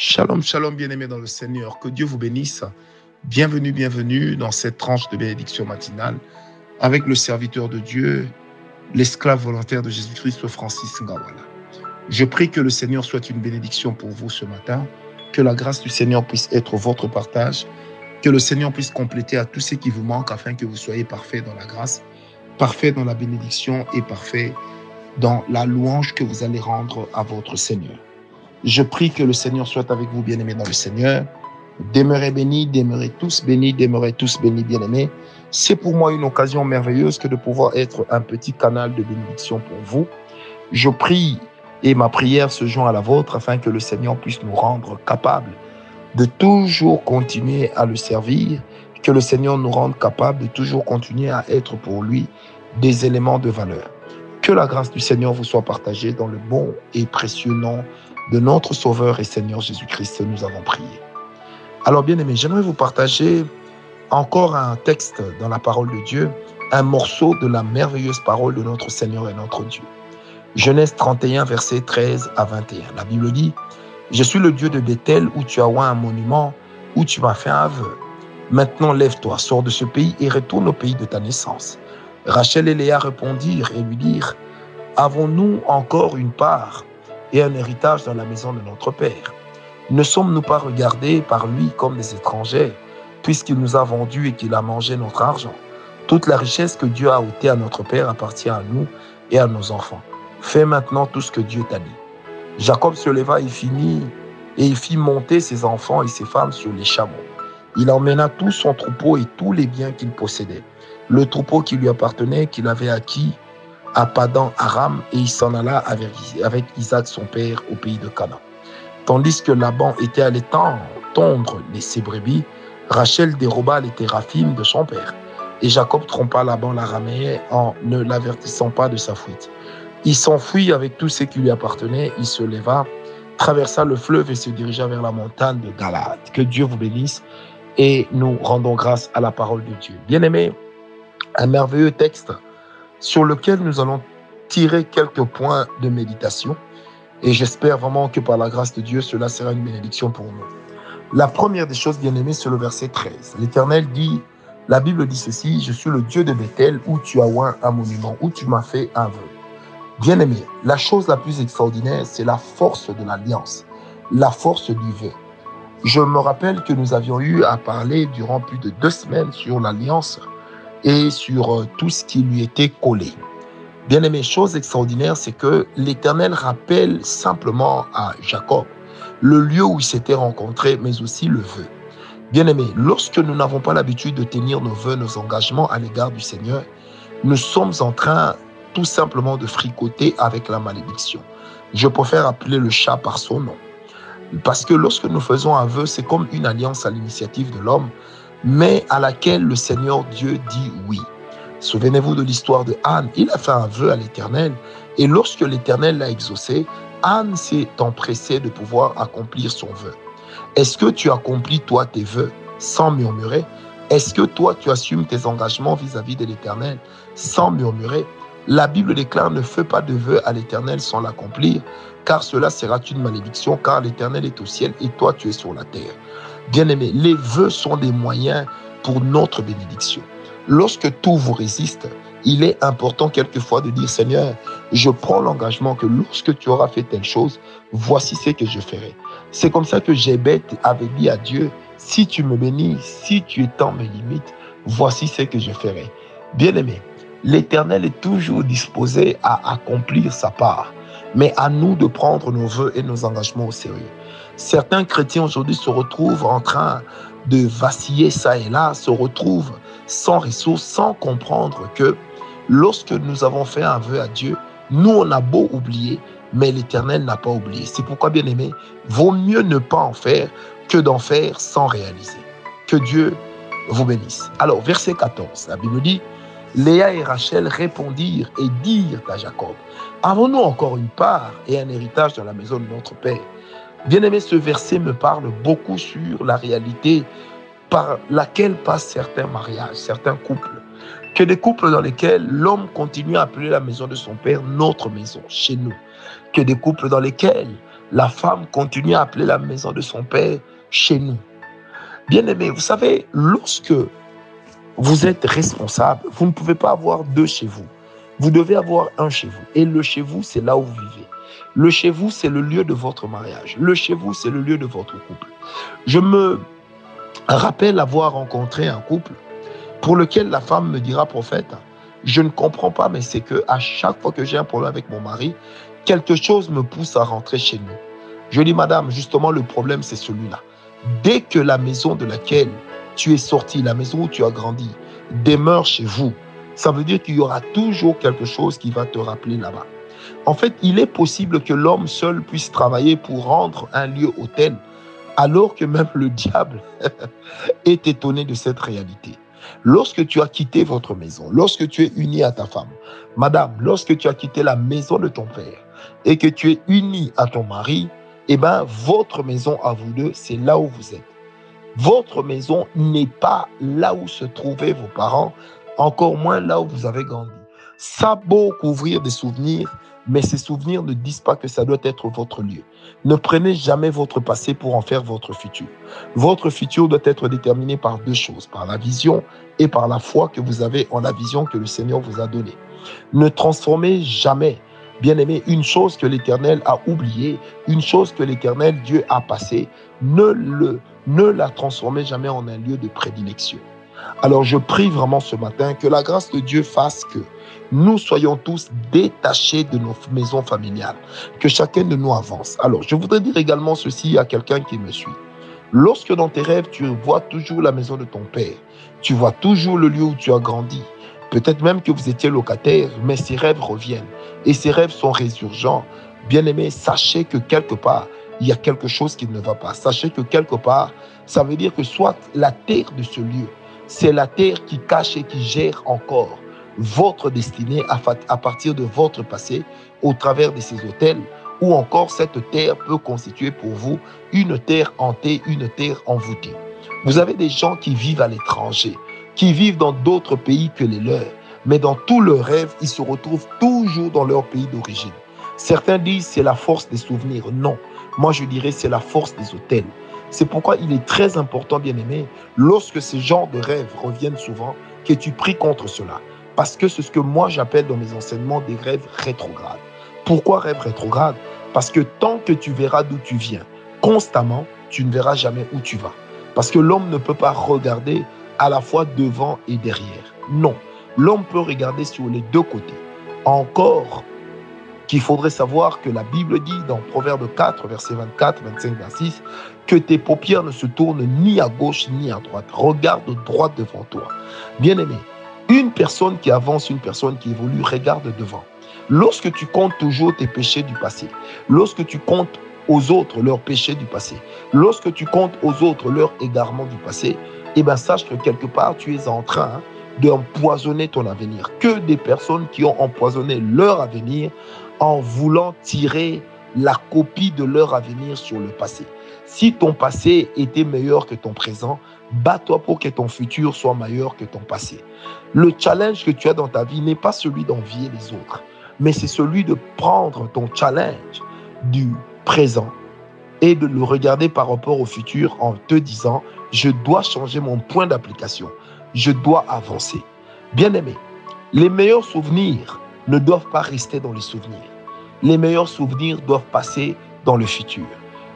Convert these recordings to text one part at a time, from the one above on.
Shalom, shalom, bien-aimés dans le Seigneur. Que Dieu vous bénisse. Bienvenue, bienvenue dans cette tranche de bénédiction matinale avec le serviteur de Dieu, l'esclave volontaire de Jésus-Christ, Francis Ngawala. Je prie que le Seigneur soit une bénédiction pour vous ce matin, que la grâce du Seigneur puisse être votre partage, que le Seigneur puisse compléter à tout ce qui vous manque afin que vous soyez parfait dans la grâce, parfait dans la bénédiction et parfait dans la louange que vous allez rendre à votre Seigneur. Je prie que le Seigneur soit avec vous, bien-aimés dans le Seigneur. Demeurez bénis, demeurez tous bénis, demeurez tous bénis, bien-aimés. C'est pour moi une occasion merveilleuse que de pouvoir être un petit canal de bénédiction pour vous. Je prie et ma prière se joint à la vôtre afin que le Seigneur puisse nous rendre capables de toujours continuer à le servir, que le Seigneur nous rende capables de toujours continuer à être pour lui des éléments de valeur. Que la grâce du Seigneur vous soit partagée dans le bon et précieux nom de notre Sauveur et Seigneur Jésus-Christ, nous avons prié. Alors bien aimé, j'aimerais vous partager encore un texte dans la parole de Dieu, un morceau de la merveilleuse parole de notre Seigneur et notre Dieu. Genèse 31, versets 13 à 21. La Bible dit, Je suis le Dieu de Bethel où tu as oint un monument, où tu m'as fait un aveu. Maintenant lève-toi, sors de ce pays et retourne au pays de ta naissance. Rachel et Léa répondirent et lui dirent, Avons-nous encore une part et un héritage dans la maison de notre Père. Ne sommes-nous pas regardés par lui comme des étrangers, puisqu'il nous a vendus et qu'il a mangé notre argent? Toute la richesse que Dieu a ôtée à notre Père appartient à nous et à nos enfants. Fais maintenant tout ce que Dieu t'a dit. Jacob se leva et finit, et il fit monter ses enfants et ses femmes sur les chameaux. Il emmena tout son troupeau et tous les biens qu'il possédait. Le troupeau qui lui appartenait, qu'il avait acquis à Padan Aram et il s'en alla avec, Isaac son père au pays de Canaan. Tandis que Laban était allé tondre les ses brebis, Rachel déroba les théraphim de son père. Et Jacob trompa Laban l'araméen en ne l'avertissant pas de sa fuite. Il s'enfuit avec tout ce qui lui appartenait, il se leva, traversa le fleuve et se dirigea vers la montagne de Galade. Que Dieu vous bénisse et nous rendons grâce à la parole de Dieu. Bien-aimé, un merveilleux texte sur lequel nous allons tirer quelques points de méditation. Et j'espère vraiment que par la grâce de Dieu, cela sera une bénédiction pour nous. La première des choses, bien aimées, c'est le verset 13. L'Éternel dit, la Bible dit ceci, je suis le Dieu de Bethel où tu as oint un monument, où tu m'as fait un vœu. Bien aimé, la chose la plus extraordinaire, c'est la force de l'alliance, la force du vœu. Je me rappelle que nous avions eu à parler durant plus de deux semaines sur l'alliance et sur euh, tout ce qui lui était collé. Bien aimé, chose extraordinaire, c'est que l'Éternel rappelle simplement à Jacob le lieu où il s'était rencontré, mais aussi le vœu. Bien aimé, lorsque nous n'avons pas l'habitude de tenir nos vœux, nos engagements à l'égard du Seigneur, nous sommes en train tout simplement de fricoter avec la malédiction. Je préfère appeler le chat par son nom. Parce que lorsque nous faisons un vœu, c'est comme une alliance à l'initiative de l'homme mais à laquelle le Seigneur Dieu dit oui. Souvenez-vous de l'histoire de Anne. Il a fait un vœu à l'Éternel et lorsque l'Éternel l'a exaucé, Anne s'est empressée de pouvoir accomplir son vœu. Est-ce que tu accomplis toi tes vœux sans murmurer? Est-ce que toi tu assumes tes engagements vis-à-vis de l'Éternel sans murmurer? La Bible déclare ne fais pas de vœux à l'Éternel sans l'accomplir, car cela sera une malédiction, car l'Éternel est au ciel et toi tu es sur la terre. Bien-aimés, les vœux sont des moyens pour notre bénédiction. Lorsque tout vous résiste, il est important quelquefois de dire, Seigneur, je prends l'engagement que lorsque tu auras fait telle chose, voici ce que je ferai. C'est comme ça que Jébet avait dit à Dieu, si tu me bénis, si tu étends mes limites, voici ce que je ferai. Bien-aimé, l'Éternel est toujours disposé à accomplir sa part, mais à nous de prendre nos voeux et nos engagements au sérieux. Certains chrétiens aujourd'hui se retrouvent en train de vaciller ça et là, se retrouvent sans ressources, sans comprendre que lorsque nous avons fait un vœu à Dieu, nous, on a beau oublier, mais l'Éternel n'a pas oublié. C'est pourquoi, bien aimé, vaut mieux ne pas en faire que d'en faire sans réaliser. Que Dieu vous bénisse. Alors, verset 14, la Bible dit, Léa et Rachel répondirent et dirent à Jacob, Avons-nous encore une part et un héritage dans la maison de notre Père? Bien-aimé, ce verset me parle beaucoup sur la réalité par laquelle passent certains mariages, certains couples. Que des couples dans lesquels l'homme continue à appeler la maison de son père notre maison, chez nous. Que des couples dans lesquels la femme continue à appeler la maison de son père chez nous. Bien aimé, vous savez, lorsque vous êtes responsable, vous ne pouvez pas avoir deux chez vous. Vous devez avoir un chez vous. Et le chez vous, c'est là où vous vivez. Le chez vous, c'est le lieu de votre mariage. Le chez vous, c'est le lieu de votre couple. Je me rappelle avoir rencontré un couple pour lequel la femme me dira, prophète, je ne comprends pas, mais c'est que à chaque fois que j'ai un problème avec mon mari, quelque chose me pousse à rentrer chez nous. Je dis, madame, justement, le problème, c'est celui-là. Dès que la maison de laquelle tu es sorti, la maison où tu as grandi, demeure chez vous, ça veut dire qu'il y aura toujours quelque chose qui va te rappeler là-bas. En fait, il est possible que l'homme seul puisse travailler pour rendre un lieu hôtel, alors que même le diable est étonné de cette réalité. Lorsque tu as quitté votre maison, lorsque tu es uni à ta femme, madame, lorsque tu as quitté la maison de ton père et que tu es uni à ton mari, eh bien, votre maison à vous deux, c'est là où vous êtes. Votre maison n'est pas là où se trouvaient vos parents, encore moins là où vous avez grandi. Ça beau couvrir des souvenirs, mais ces souvenirs ne disent pas que ça doit être votre lieu. Ne prenez jamais votre passé pour en faire votre futur. Votre futur doit être déterminé par deux choses, par la vision et par la foi que vous avez en la vision que le Seigneur vous a donnée. Ne transformez jamais, bien aimé, une chose que l'Éternel a oubliée, une chose que l'Éternel Dieu a passée, ne, le, ne la transformez jamais en un lieu de prédilection. Alors je prie vraiment ce matin que la grâce de Dieu fasse que nous soyons tous détachés de nos maisons familiales, que chacun de nous avance. Alors, je voudrais dire également ceci à quelqu'un qui me suit. Lorsque dans tes rêves, tu vois toujours la maison de ton père, tu vois toujours le lieu où tu as grandi, peut-être même que vous étiez locataire, mais ces rêves reviennent et ces rêves sont résurgents. Bien aimé, sachez que quelque part, il y a quelque chose qui ne va pas. Sachez que quelque part, ça veut dire que soit la terre de ce lieu, c'est la terre qui cache et qui gère encore votre destinée à, partir de votre passé au travers de ces hôtels, ou encore cette terre peut constituer pour vous une terre hantée, une terre envoûtée. Vous avez des gens qui vivent à l'étranger, qui vivent dans d'autres pays que les leurs, mais dans tous leurs rêves, ils se retrouvent toujours dans leur pays d'origine. Certains disent c'est la force des souvenirs. Non, moi je dirais c'est la force des hôtels. C'est pourquoi il est très important, bien aimé, lorsque ces genres de rêves reviennent souvent, que tu pries contre cela. Parce que c'est ce que moi j'appelle dans mes enseignements des rêves rétrogrades. Pourquoi rêves rétrogrades? Parce que tant que tu verras d'où tu viens, constamment, tu ne verras jamais où tu vas. Parce que l'homme ne peut pas regarder à la fois devant et derrière. Non, l'homme peut regarder sur les deux côtés. Encore qu'il faudrait savoir que la Bible dit dans Proverbe 4, verset 24, 25, 26, que tes paupières ne se tournent ni à gauche ni à droite. Regarde droit devant toi. Bien-aimé, une personne qui avance, une personne qui évolue, regarde devant. Lorsque tu comptes toujours tes péchés du passé, lorsque tu comptes aux autres leurs péchés du passé, lorsque tu comptes aux autres leurs égarements du passé, eh bien sache que quelque part tu es en train d'empoisonner ton avenir. Que des personnes qui ont empoisonné leur avenir en voulant tirer la copie de leur avenir sur le passé. Si ton passé était meilleur que ton présent, bats-toi pour que ton futur soit meilleur que ton passé. Le challenge que tu as dans ta vie n'est pas celui d'envier les autres, mais c'est celui de prendre ton challenge du présent et de le regarder par rapport au futur en te disant, je dois changer mon point d'application, je dois avancer. Bien aimé, les meilleurs souvenirs ne doivent pas rester dans les souvenirs. Les meilleurs souvenirs doivent passer dans le futur.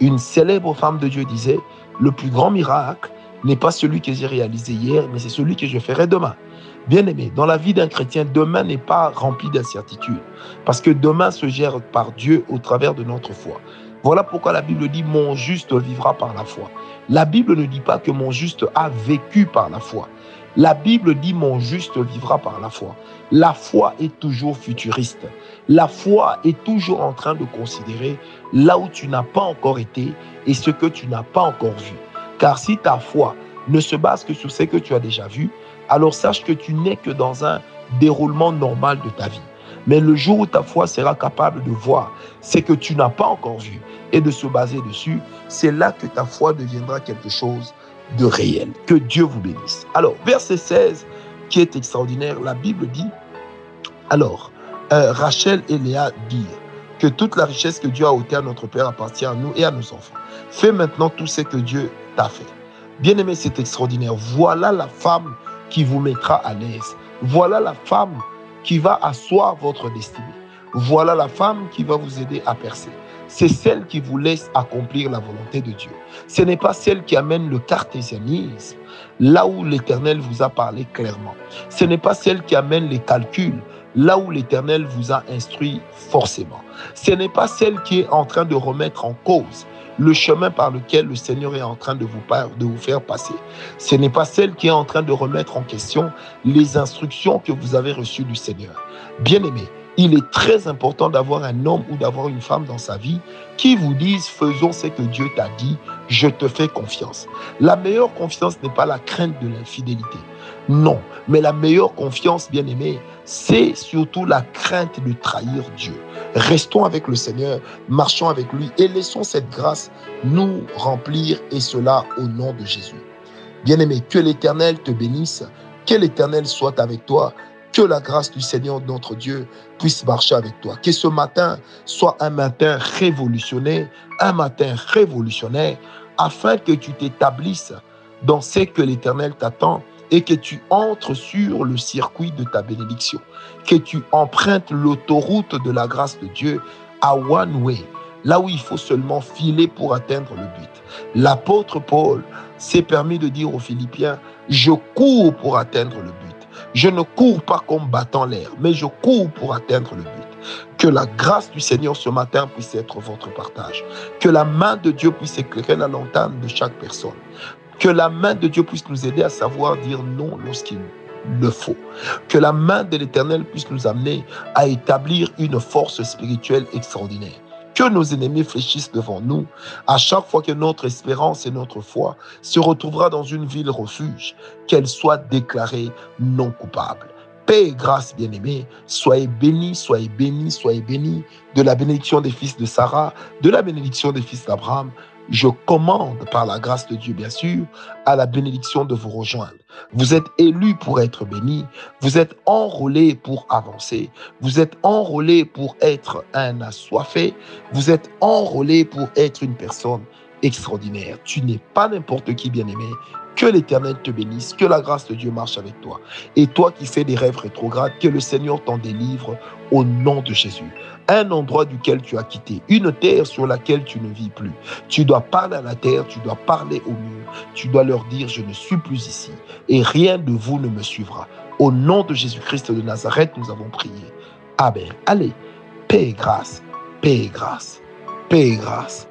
Une célèbre femme de Dieu disait, le plus grand miracle n'est pas celui que j'ai réalisé hier, mais c'est celui que je ferai demain. Bien aimé, dans la vie d'un chrétien, demain n'est pas rempli d'incertitudes, parce que demain se gère par Dieu au travers de notre foi. Voilà pourquoi la Bible dit mon juste vivra par la foi. La Bible ne dit pas que mon juste a vécu par la foi. La Bible dit mon juste vivra par la foi. La foi est toujours futuriste. La foi est toujours en train de considérer là où tu n'as pas encore été et ce que tu n'as pas encore vu. Car si ta foi ne se base que sur ce que tu as déjà vu, alors sache que tu n'es que dans un déroulement normal de ta vie. Mais le jour où ta foi sera capable de voir ce que tu n'as pas encore vu et de se baser dessus, c'est là que ta foi deviendra quelque chose de réel. Que Dieu vous bénisse. Alors, verset 16, qui est extraordinaire, la Bible dit, alors, euh, Rachel et Léa dirent, que toute la richesse que Dieu a ôtée à notre Père appartient à nous et à nos enfants. Fais maintenant tout ce que Dieu t'a fait. Bien-aimé, c'est extraordinaire. Voilà la femme qui vous mettra à l'aise. Voilà la femme qui va asseoir votre destinée. Voilà la femme qui va vous aider à percer. C'est celle qui vous laisse accomplir la volonté de Dieu. Ce n'est pas celle qui amène le cartésianisme là où l'Éternel vous a parlé clairement. Ce n'est pas celle qui amène les calculs là où l'Éternel vous a instruit forcément. Ce n'est pas celle qui est en train de remettre en cause le chemin par lequel le Seigneur est en train de vous, faire passer. Ce n'est pas celle qui est en train de remettre en question les instructions que vous avez reçues du Seigneur. Bien aimé, il est très important d'avoir un homme ou d'avoir une femme dans sa vie qui vous dise faisons ce que Dieu t'a dit, je te fais confiance. La meilleure confiance n'est pas la crainte de l'infidélité. Non, mais la meilleure confiance, bien aimé, c'est surtout la crainte de trahir Dieu. Restons avec le Seigneur, marchons avec lui et laissons cette grâce nous remplir et cela au nom de Jésus. Bien-aimé, que l'Éternel te bénisse, que l'Éternel soit avec toi, que la grâce du Seigneur notre Dieu puisse marcher avec toi. Que ce matin soit un matin révolutionnaire, un matin révolutionnaire, afin que tu t'établisses dans ce que l'Éternel t'attend et que tu entres sur le circuit de ta bénédiction, que tu empruntes l'autoroute de la grâce de Dieu à one way, là où il faut seulement filer pour atteindre le but. L'apôtre Paul s'est permis de dire aux Philippiens, je cours pour atteindre le but. Je ne cours pas comme battant l'air, mais je cours pour atteindre le but. Que la grâce du Seigneur ce matin puisse être votre partage. Que la main de Dieu puisse éclairer la lanterne de chaque personne. Que la main de Dieu puisse nous aider à savoir dire non lorsqu'il le faut. Que la main de l'Éternel puisse nous amener à établir une force spirituelle extraordinaire. Que nos ennemis fléchissent devant nous à chaque fois que notre espérance et notre foi se retrouvera dans une ville refuge, qu'elle soit déclarée non coupable. Paix et grâce, bien-aimés, soyez bénis, soyez bénis, soyez bénis de la bénédiction des fils de Sarah, de la bénédiction des fils d'Abraham, je commande par la grâce de Dieu, bien sûr, à la bénédiction de vous rejoindre. Vous êtes élus pour être bénis. Vous êtes enrôlés pour avancer. Vous êtes enrôlés pour être un assoiffé. Vous êtes enrôlés pour être une personne extraordinaire. Tu n'es pas n'importe qui, bien-aimé. Que l'Éternel te bénisse, que la grâce de Dieu marche avec toi. Et toi qui fais des rêves rétrogrades, que le Seigneur t'en délivre au nom de Jésus. Un endroit duquel tu as quitté, une terre sur laquelle tu ne vis plus. Tu dois parler à la terre, tu dois parler au mur, tu dois leur dire, je ne suis plus ici et rien de vous ne me suivra. Au nom de Jésus-Christ de Nazareth, nous avons prié. Amen. Allez, paix et grâce, paix et grâce, paix et grâce.